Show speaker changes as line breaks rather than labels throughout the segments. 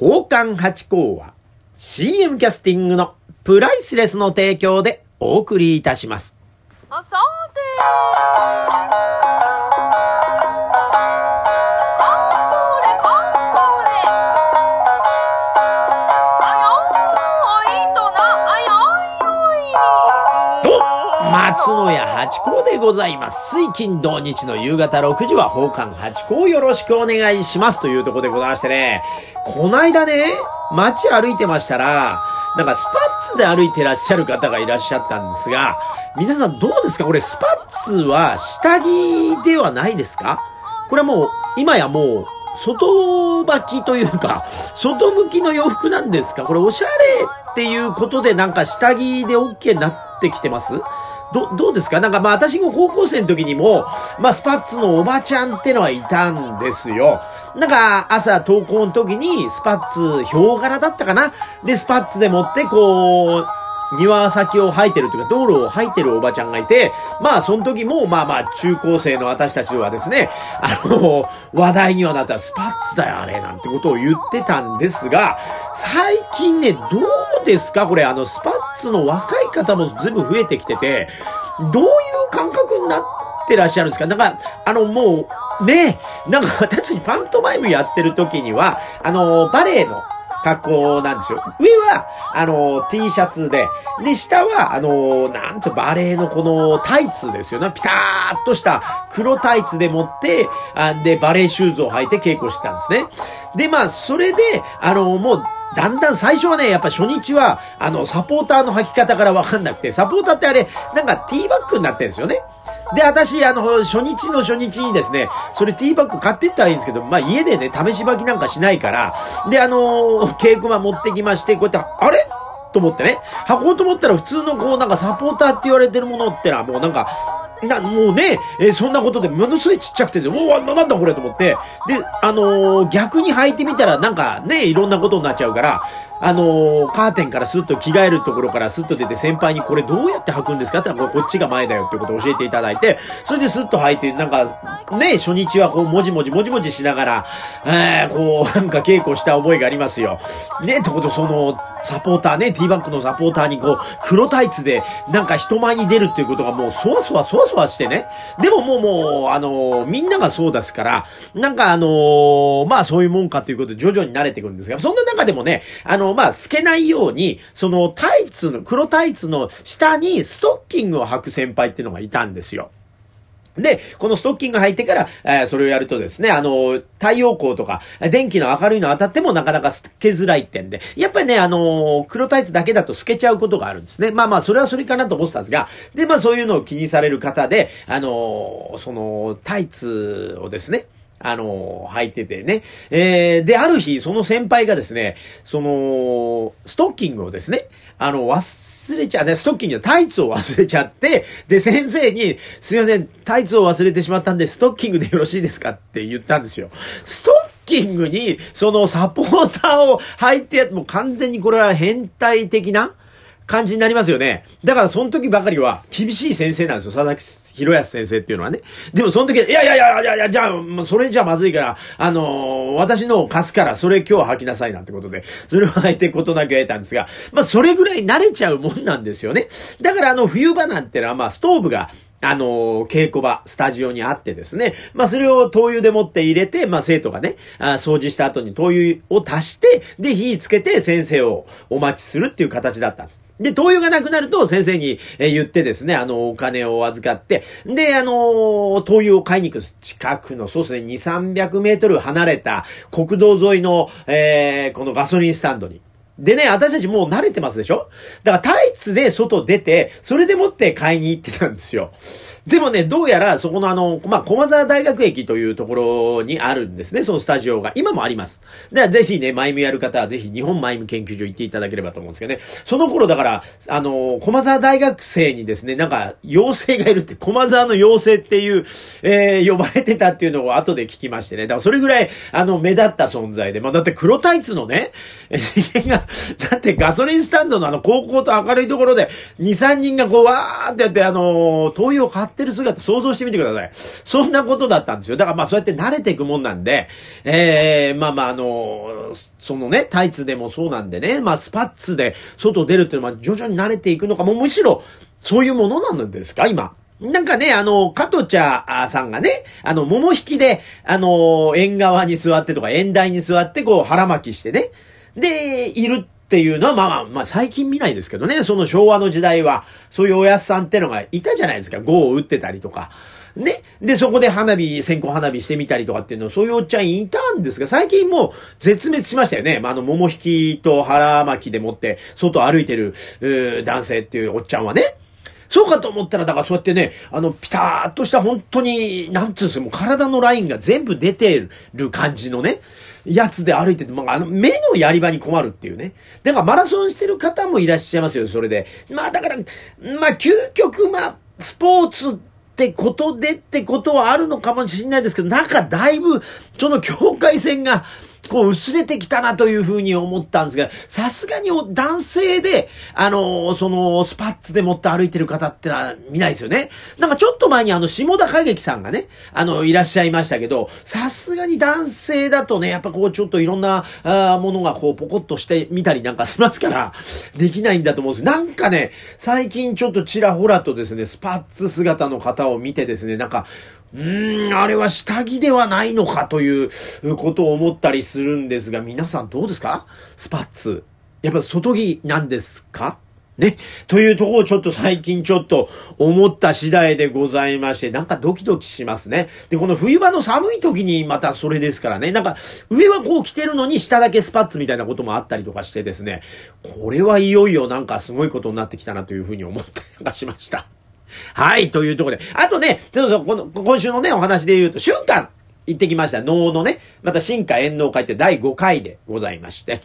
宝冠八甲は CM キャスティングのプライスレスの提供でお送りいたします。松野屋八甲でございます。水金土日の夕方6時は宝冠八甲よろしくお願いしますというとこでございましてね、こないだね、街歩いてましたら、なんかスパッツで歩いてらっしゃる方がいらっしゃったんですが、皆さんどうですか？これスパッツは下着ではないですか？これはもう、今やもう、外履きというか、外向きの洋服なんですか？これおしゃれっていうことでなんか下着で OK になってきてます？ど、どうですか？なんかまあ私が高校生の時にも、まあスパッツのおばちゃんってのはいたんですよ。なんか朝登校の時にスパッツ、ヒョウ柄だったかな？で、スパッツで持ってこう、庭先を履いてるというか、道路を履いてるおばちゃんがいて、まあ、その時も、まあまあ、中高生の私たちはですね、あの、話題にはなったスパッツだよ、あれ、なんてことを言ってたんですが、最近ね、どうですかこれ、あの、スパッツの若い方も随分増えてきてて、どういう感覚になってらっしゃるんですか？なんか、あの、もう、ねなんか私パントマイムやってる時には、あの、バレエの、格好なんですよ。上は、あの、T シャツで、で、下は、あの、なんとバレーのこのタイツですよね。ピターっとした黒タイツで持って、あで、バレーシューズを履いて稽古してたんですね。で、まあ、それで、あの、もう、だんだん最初はね、やっぱ初日は、あの、サポーターの履き方からわかんなくて、サポーターってあれ、なんかティーバッグになってるんですよね。で、私、あの、初日の初日にですね、それティーバッグ買ってったらいいんですけど、まあ家でね、試し履きなんかしないから、で、あのー稽古場持ってきまして、こうやって、あれ？と思ってね、履こうと思ったら普通のこう、なんかサポーターって言われてるものってのはもうなんか、な、もうね、えーそんなことでものすごいちっちゃくて、おお、ななんだこれ？と思って、で、あのー逆に履いてみたらなんかね、いろんなことになっちゃうから、あのーカーテンからスッと着替えるところからスッと出て先輩にこれどうやって履くんですかってこっちが前だよってことを教えていただいて、それでスッと履いて、なんか、ね、初日はこう、もじもじもじもじしながら、えー、こう、なんか稽古した覚えがありますよ。ね、ってこと、その、サポーターね、ティーバックのサポーターにこう、黒タイツで、なんか人前に出るっていうことがもう、そわそわそわそわしてね。でももうもう、あのーみんながそうですから、なんかあのーまあそういうもんかということで徐々に慣れてくるんですが、そんな中でもね、あのまあ透けないように、そのタイツの、黒タイツの下にストッキングを履く先輩っていうのがいたんですよ。で、このストッキング履いてから、えーそれをやるとですね、あの、太陽光とか、電気の明るいの当たってもなかなか透けづらいってんで、やっぱりね、あの、黒タイツだけだと透けちゃうことがあるんですね。まあまあ、それはそれかなと思ってたんですが、で、まあそういうのを気にされる方で、あの、その、タイツをですね、あの、履いててね。えー、で、ある日、その先輩がですね、その、ストッキングをですね、あの、忘れちゃって、ストッキングのタイツを忘れちゃって、で、先生に、すいません、タイツを忘れてしまったんで、ストッキングでよろしいですかって言ったんですよ。ストッキングに、そのサポーターを履いて、もう完全にこれは変態的な感じになりますよね。だからその時ばかりは厳しい先生なんですよ。佐々木博康先生っていうのはね。でもその時、いやいやいやいやいや、じゃあ、それじゃまずいから、あのー私のを貸すから、それ今日履きなさいなんてことで、それを履いてことなく得たんですが、まあそれぐらい慣れちゃうもんなんですよね。だからあの冬場なんてのは、まあストーブが、あの稽古場、スタジオにあってですね。まあ、それを灯油でもって入れて、まあ、生徒がね、あ掃除した後に灯油を足して、で、火つけて先生をお待ちするっていう形だったんです。で、灯油がなくなると先生に言ってですね、あの、お金を預かって、で、あの灯油を買いに行く近くの、そうですね、2、300メートル離れた国道沿いの、えーこのガソリンスタンドに、でね、私たちもう慣れてますでしょ？だからタイツで外出て、それでもって買いに行ってたんですよ。でもね、どうやらそこのあの、まあ、駒沢大学駅というところにあるんですね、そのスタジオが。今もあります。ではぜひね、マイムやる方はぜひ日本マイム研究所行っていただければと思うんですけどね。その頃だから、あの、駒沢大学生にですね、なんか、妖精がいるって、駒沢の妖精っていう、えー、呼ばれてたっていうのを後で聞きましてね。だからそれぐらい、あの、目立った存在で。まあ、だって黒タイツのね、人間が、だってガソリンスタンドのあの、高校と明るいところで、2、3人がこう、わーってやって、あの、灯油を買ってってる姿想像してみてください。そんなことだったんですよ。だからまあそうやって慣れていくもんなんで、ええー、まあまああのそのね、タイツでもそうなんでね、まあスパッツで外出るっていうのは徐々に慣れていくのか、もうむしろそういうものなんですか今。なんかね、あの、加藤茶さんがね、あの、桃引きで、あの、縁側に座ってとか、縁台に座って、こう、腹巻きしてね。で、いるっていうのは、まあまあ、まあ最近見ないですけどね、その昭和の時代は、そういうおやすさんってのがいたじゃないですか。碁を打ってたりとか。ね。で、そこで花火、線香花火してみたりとかっていうの、そういうおっちゃんいたんですが、最近もう絶滅しましたよね。まあ、あの、桃引きと腹巻きでもって、外歩いてる、男性っていうおっちゃんはね。そうかと思ったら、だからそうやってね、あの、ピターっとした本当に、なんつうんですか、もう体のラインが全部出てる感じのね、やつで歩いてて、まあ、あの、目のやり場に困るっていうね。だからマラソンしてる方もいらっしゃいますよ、それで。まあ、だから、まあ、究極、まあ、スポーツってことでってことはあるのかもしれないですけど、中だいぶ、その境界線が、こう薄れてきたなというふうに思ったんですが、さすがに男性で、あの、その、スパッツで持って歩いてる方ってのは見ないですよね。なんかちょっと前にあの、下田景樹さんがね、あの、いらっしゃいましたけど、さすがに男性だとね、やっぱこうちょっといろんな、あものがこうポコッとしてみたりなんかしますから、できないんだと思うんですなんかね、最近ちょっとちらほらとですね、スパッツ姿の方を見てですね、なんか、うーん、あれは下着ではないのかということを思ったりするするんですが、皆さんどうですか？スパッツ。やっぱ外着なんですか？ね。というところをちょっと最近ちょっと思った次第でございまして、なんかドキドキしますね。で、この冬場の寒い時にまたそれですからね。なんか上はこう着てるのに下だけスパッツみたいなこともあったりとかしてですね。これはいよいよなんかすごいことになってきたなというふうに思ったりがしました。はい、というところで。あとね、そうそう、この、今週のね、お話で言うと、瞬間行ってきました。能のね、また進化遠能会って第5回でございまして。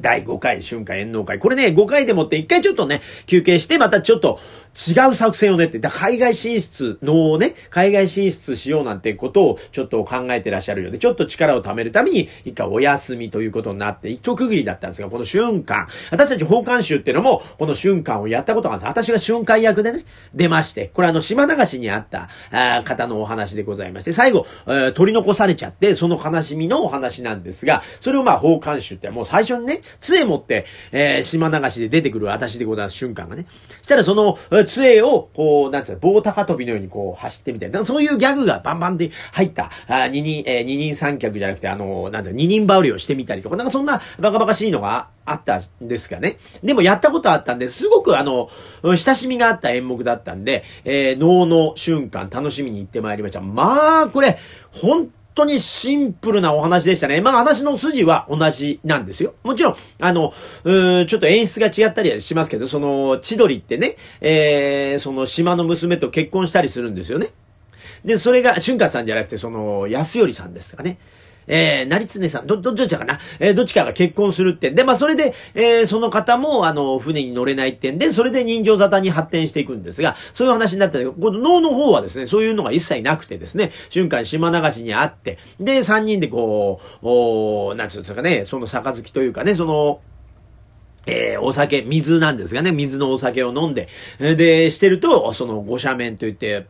第5回春夏炎能会。これね、5回でもって1回ちょっとね、休憩して、またちょっと違う作戦を練って、だ海外進出のね、海外進出しようなんてことをちょっと考えてらっしゃるようで、ちょっと力を貯めるために、一回お休みということになって、一区切りだったんですが、この瞬間、私たち奉還集っていうのも、この瞬間をやったことがあるんです。私が瞬間役でね、出まして、これあの、島流しにあったあ方のお話でございまして、最後、えー、取り残されちゃって、その悲しみのお話なんですが、それをまあ、奉還集ってもう最初にね、杖持って、えー、島流しで出てくる私でございます瞬間がね。したらその、杖を、こう、なんつうの、棒高跳びのようにこう走ってみたいな。そういうギャグがバンバンで入った、あ二人、えー、二人三脚じゃなくて、あの、なんつうの、二人羽織をしてみたりとか、なんかそんなバカバカしいのがあったんですがね。でもやったことあったんで、すごくあの、親しみがあった演目だったんで、えー、脳の瞬間楽しみに行ってまいりました。まあ、これ、本当にシンプルなお話でしたね。まあ話の筋は同じなんですよ。もちろん、あの、うんちょっと演出が違ったりはしますけど、その、千鳥ってね、えー、その島の娘と結婚したりするんですよね。で、それが、春夏さんじゃなくて、その、安頼さんですかね。えー、成常さん、ど、ど、どっちかな？えー、どっちかが結婚するって。で、まあ、それで、えー、その方も、あの、船に乗れないってんで、それで人情沙汰に発展していくんですが、そういう話になったけど、この脳の方はですね、そういうのが一切なくてですね、瞬間島流しにあって、で、三人でこう、おなんつうんですかね、その杯というかね、その、えー、お酒、水なんですがね、水のお酒を飲んで、で、してると、その、ご斜面といって、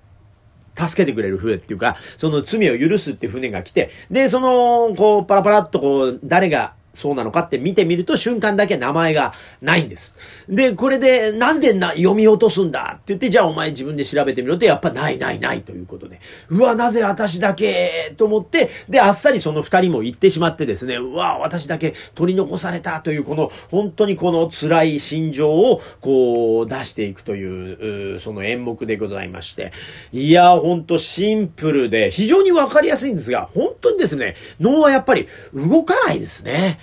助けてくれる船っていうか、その罪を許すって船が来て、で、その、こう、パラパラっとこう、誰がそうなのかって見てみると瞬間だけ名前がないんです。で、これでなんでな読み落とすんだって言って、じゃあお前自分で調べてみろと、やっぱないないないということで。うわ、なぜ私だけと思って、で、あっさりその二人も行ってしまってですね、うわ、私だけ取り残されたという、この、本当にこの辛い心情を、こう、出していくという、その演目でございまして。いや、ほんとシンプルで、非常にわかりやすいんですが、本当にですね、脳はやっぱり動かないですね。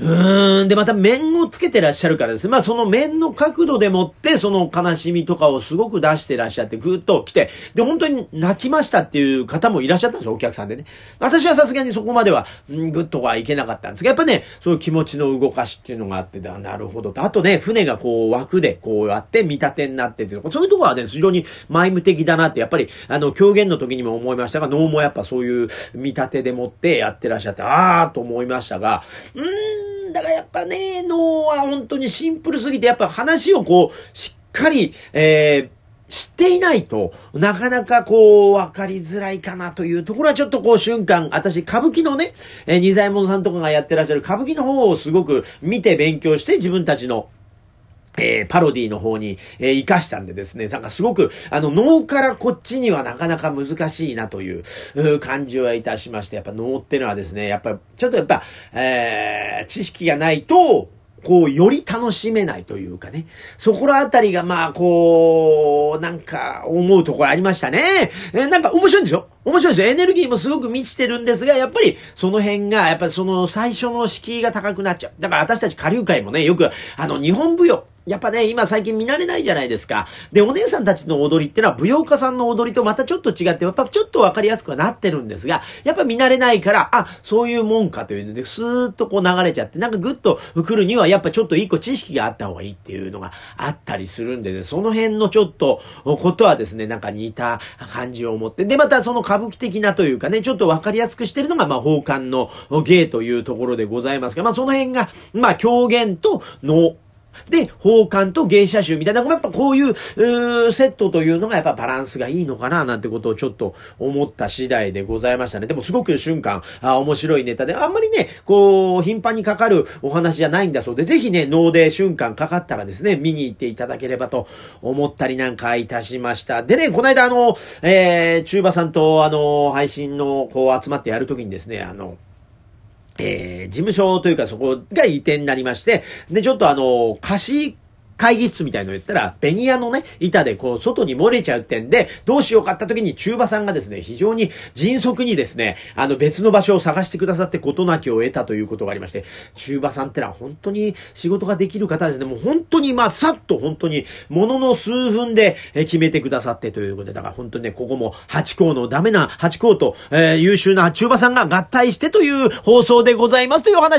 うーん。で、また面をつけてらっしゃるからですね。まあ、その面の角度でもって、その悲しみとかをすごく出してらっしゃって、ぐーっと来て、で、本当に泣きましたっていう方もいらっしゃったんですよ、お客さんでね。私はさすがにそこまでは、んぐっとはいけなかったんですが、やっぱね、そういう気持ちの動かしっていうのがあって、なるほどと。あとね、船がこう枠でこうやって見立てになってて、そういうとこはね、非常に前務的だなって、やっぱり、あの、狂言の時にも思いましたが、能もやっぱそういう見立てでもってやってらっしゃって、あーと思いましたが、うーん、だかやっぱね、脳は本当にシンプルすぎて、やっぱ話をこう、しっかり、えー、知っていないと、なかなかこう、わかりづらいかなというところはちょっとこう瞬間、私、歌舞伎のね、えー、二左衛門さんとかがやってらっしゃる歌舞伎の方をすごく見て勉強して自分たちのえー、パロディの方に、えー、活かしたんでですね、なんかすごく、あの、脳からこっちにはなかなか難しいなという、う感じはいたしまして、やっぱ脳ってのはですね、やっぱ、ちょっとやっぱ、えー、知識がないと、こう、より楽しめないというかね。そこらあたりが、まあ、こう、なんか、思うところありましたね。えなんか面白いんですよ。面白いですよ。エネルギーもすごく満ちてるんですが、やっぱり、その辺が、やっぱりその最初の敷居が高くなっちゃう。だから私たち下流会もね、よく、あの、日本舞踊、やっぱね、今最近見慣れないじゃないですか。で、お姉さんたちの踊りってのは舞踊家さんの踊りとまたちょっと違って、やっぱちょっとわかりやすくはなってるんですが、やっぱ見慣れないから、あ、そういうもんかというので、スーッとこう流れちゃって、なんかぐっと来るには、やっぱちょっと一個知識があった方がいいっていうのがあったりするんでね、その辺のちょっと、ことはですね、なんか似た感じを持って、で、またその歌舞伎的なというかね、ちょっとわかりやすくしてるのが、まあ、奉還の芸というところでございますが、まあ、その辺が、まあ、狂言と能、で、奉還と芸者集みたいな、やっぱこういう、うセットというのがやっぱバランスがいいのかななんてことをちょっと思った次第でございましたね。でもすごく瞬間、あ面白いネタで、あんまりね、こう、頻繁にかかるお話じゃないんだそうで、ぜひね、脳で瞬間かかったらですね、見に行っていただければと思ったりなんかいたしました。でね、この間あの、えー、中馬さんとあの、配信のこう集まってやるときにですね、あの、えー、事務所というかそこが移転になりまして、で、ちょっとあの、貸し会議室みたいの言ったら、ベニヤのね、板でこう、外に漏れちゃうってんで、どうしようかった時に中馬さんがですね、非常に迅速にですね、あの別の場所を探してくださって事なきを得たということがありまして、中馬さんってのは本当に仕事ができる方ですね。もう本当にまあ、さっと本当に、ものの数分で決めてくださってということで、だから本当にね、ここも8校のダメな8校と、えー、優秀な中馬さんが合体してという放送でございますというお話で